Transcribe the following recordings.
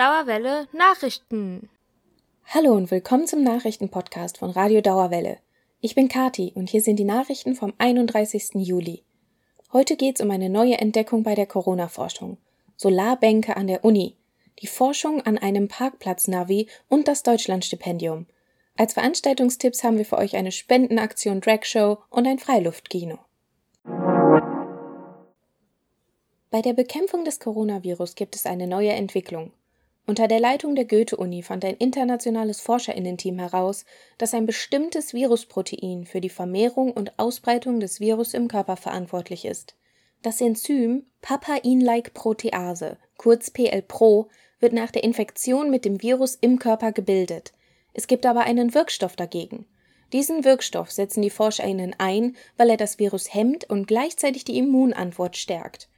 Dauerwelle Nachrichten. Hallo und willkommen zum Nachrichtenpodcast von Radio Dauerwelle. Ich bin Kati und hier sind die Nachrichten vom 31. Juli. Heute geht's um eine neue Entdeckung bei der Corona-Forschung. Solarbänke an der Uni, die Forschung an einem Parkplatz-Navi und das Deutschlandstipendium. Als Veranstaltungstipps haben wir für euch eine Spendenaktion Drag Show und ein Freiluftkino. Bei der Bekämpfung des Coronavirus gibt es eine neue Entwicklung. Unter der Leitung der Goethe-Uni fand ein internationales Forscherinnenteam heraus, dass ein bestimmtes Virusprotein für die Vermehrung und Ausbreitung des Virus im Körper verantwortlich ist. Das Enzym Papain-like-Protease, kurz PL-Pro, wird nach der Infektion mit dem Virus im Körper gebildet. Es gibt aber einen Wirkstoff dagegen. Diesen Wirkstoff setzen die ForscherInnen ein, weil er das Virus hemmt und gleichzeitig die Immunantwort stärkt.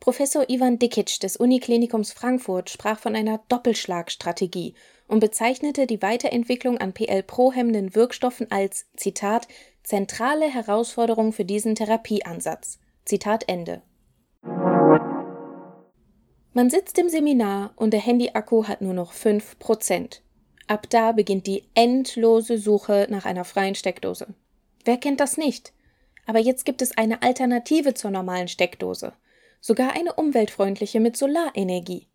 Professor Ivan Dikic des Uniklinikums Frankfurt sprach von einer Doppelschlagstrategie und bezeichnete die Weiterentwicklung an PL-Pro-hemmenden Wirkstoffen als, Zitat, zentrale Herausforderung für diesen Therapieansatz. Zitat Ende. Man sitzt im Seminar und der Handyakku hat nur noch 5%. Ab da beginnt die endlose Suche nach einer freien Steckdose. Wer kennt das nicht? Aber jetzt gibt es eine Alternative zur normalen Steckdose sogar eine umweltfreundliche mit Solarenergie.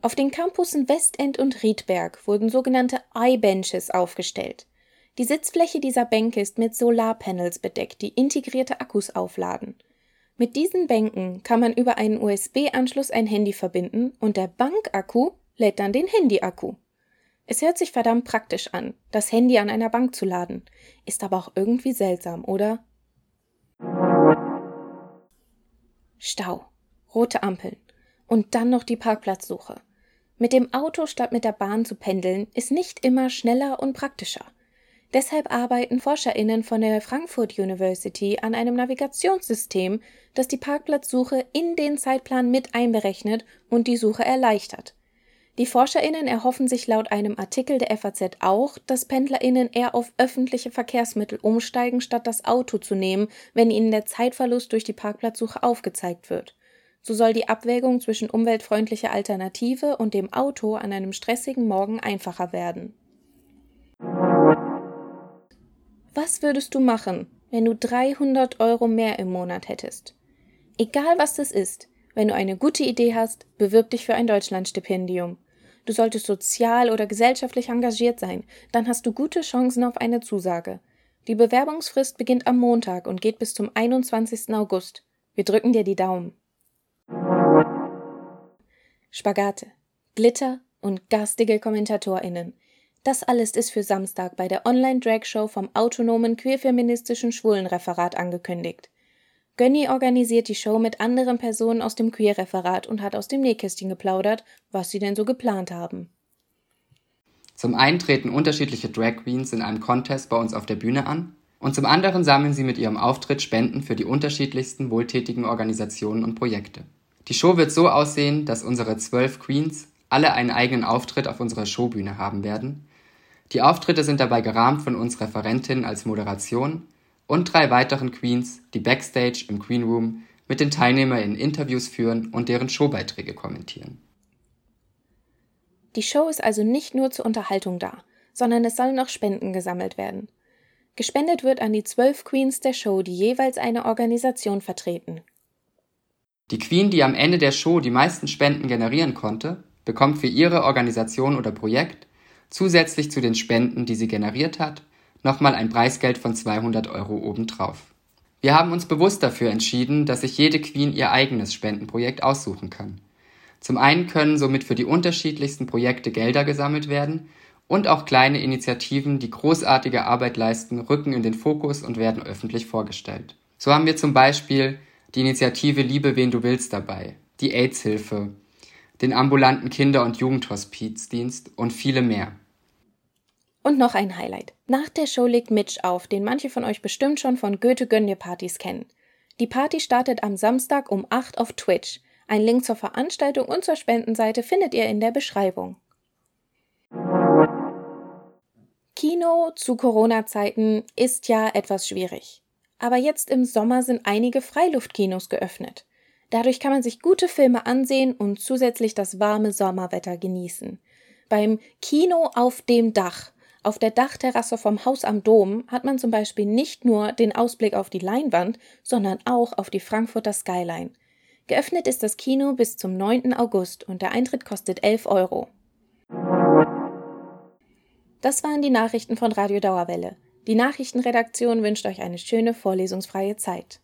Auf den Campussen Westend und Riedberg wurden sogenannte iBenches aufgestellt. Die Sitzfläche dieser Bänke ist mit Solarpanels bedeckt, die integrierte Akkus aufladen. Mit diesen Bänken kann man über einen USB-Anschluss ein Handy verbinden und der Bankakku lädt dann den Handyakku. Es hört sich verdammt praktisch an, das Handy an einer Bank zu laden, ist aber auch irgendwie seltsam, oder? Stau, rote Ampeln und dann noch die Parkplatzsuche. Mit dem Auto statt mit der Bahn zu pendeln ist nicht immer schneller und praktischer. Deshalb arbeiten Forscherinnen von der Frankfurt University an einem Navigationssystem, das die Parkplatzsuche in den Zeitplan mit einberechnet und die Suche erleichtert. Die ForscherInnen erhoffen sich laut einem Artikel der FAZ auch, dass PendlerInnen eher auf öffentliche Verkehrsmittel umsteigen, statt das Auto zu nehmen, wenn ihnen der Zeitverlust durch die Parkplatzsuche aufgezeigt wird. So soll die Abwägung zwischen umweltfreundlicher Alternative und dem Auto an einem stressigen Morgen einfacher werden. Was würdest du machen, wenn du 300 Euro mehr im Monat hättest? Egal was das ist, wenn du eine gute Idee hast, bewirb dich für ein Deutschlandstipendium. Du solltest sozial oder gesellschaftlich engagiert sein, dann hast du gute Chancen auf eine Zusage. Die Bewerbungsfrist beginnt am Montag und geht bis zum 21. August. Wir drücken dir die Daumen. Spagate, Glitter und garstige KommentatorInnen. Das alles ist für Samstag bei der Online-Drag-Show vom autonomen queerfeministischen Schwulenreferat angekündigt. Gönny organisiert die Show mit anderen Personen aus dem Queer-Referat und hat aus dem Nähkästchen geplaudert, was sie denn so geplant haben. Zum einen treten unterschiedliche Drag Queens in einem Contest bei uns auf der Bühne an und zum anderen sammeln sie mit ihrem Auftritt Spenden für die unterschiedlichsten wohltätigen Organisationen und Projekte. Die Show wird so aussehen, dass unsere zwölf Queens alle einen eigenen Auftritt auf unserer Showbühne haben werden. Die Auftritte sind dabei gerahmt von uns Referentinnen als Moderation und drei weiteren Queens, die backstage im Queen Room mit den TeilnehmerInnen Interviews führen und deren Showbeiträge kommentieren. Die Show ist also nicht nur zur Unterhaltung da, sondern es sollen auch Spenden gesammelt werden. Gespendet wird an die zwölf Queens der Show, die jeweils eine Organisation vertreten. Die Queen, die am Ende der Show die meisten Spenden generieren konnte, bekommt für ihre Organisation oder Projekt zusätzlich zu den Spenden, die sie generiert hat, nochmal ein Preisgeld von 200 Euro obendrauf. Wir haben uns bewusst dafür entschieden, dass sich jede Queen ihr eigenes Spendenprojekt aussuchen kann. Zum einen können somit für die unterschiedlichsten Projekte Gelder gesammelt werden und auch kleine Initiativen, die großartige Arbeit leisten, rücken in den Fokus und werden öffentlich vorgestellt. So haben wir zum Beispiel die Initiative Liebe wen du willst dabei, die AIDS-Hilfe, den ambulanten Kinder- und Jugendhospizdienst und viele mehr. Und noch ein Highlight. Nach der Show legt Mitch auf, den manche von euch bestimmt schon von Goethe Gönn Partys kennen. Die Party startet am Samstag um 8 auf Twitch. Ein Link zur Veranstaltung und zur Spendenseite findet ihr in der Beschreibung. Kino zu Corona-Zeiten ist ja etwas schwierig. Aber jetzt im Sommer sind einige Freiluftkinos geöffnet. Dadurch kann man sich gute Filme ansehen und zusätzlich das warme Sommerwetter genießen. Beim Kino auf dem Dach, auf der Dachterrasse vom Haus am Dom, hat man zum Beispiel nicht nur den Ausblick auf die Leinwand, sondern auch auf die Frankfurter Skyline. Geöffnet ist das Kino bis zum 9. August und der Eintritt kostet 11 Euro. Das waren die Nachrichten von Radio Dauerwelle. Die Nachrichtenredaktion wünscht euch eine schöne vorlesungsfreie Zeit.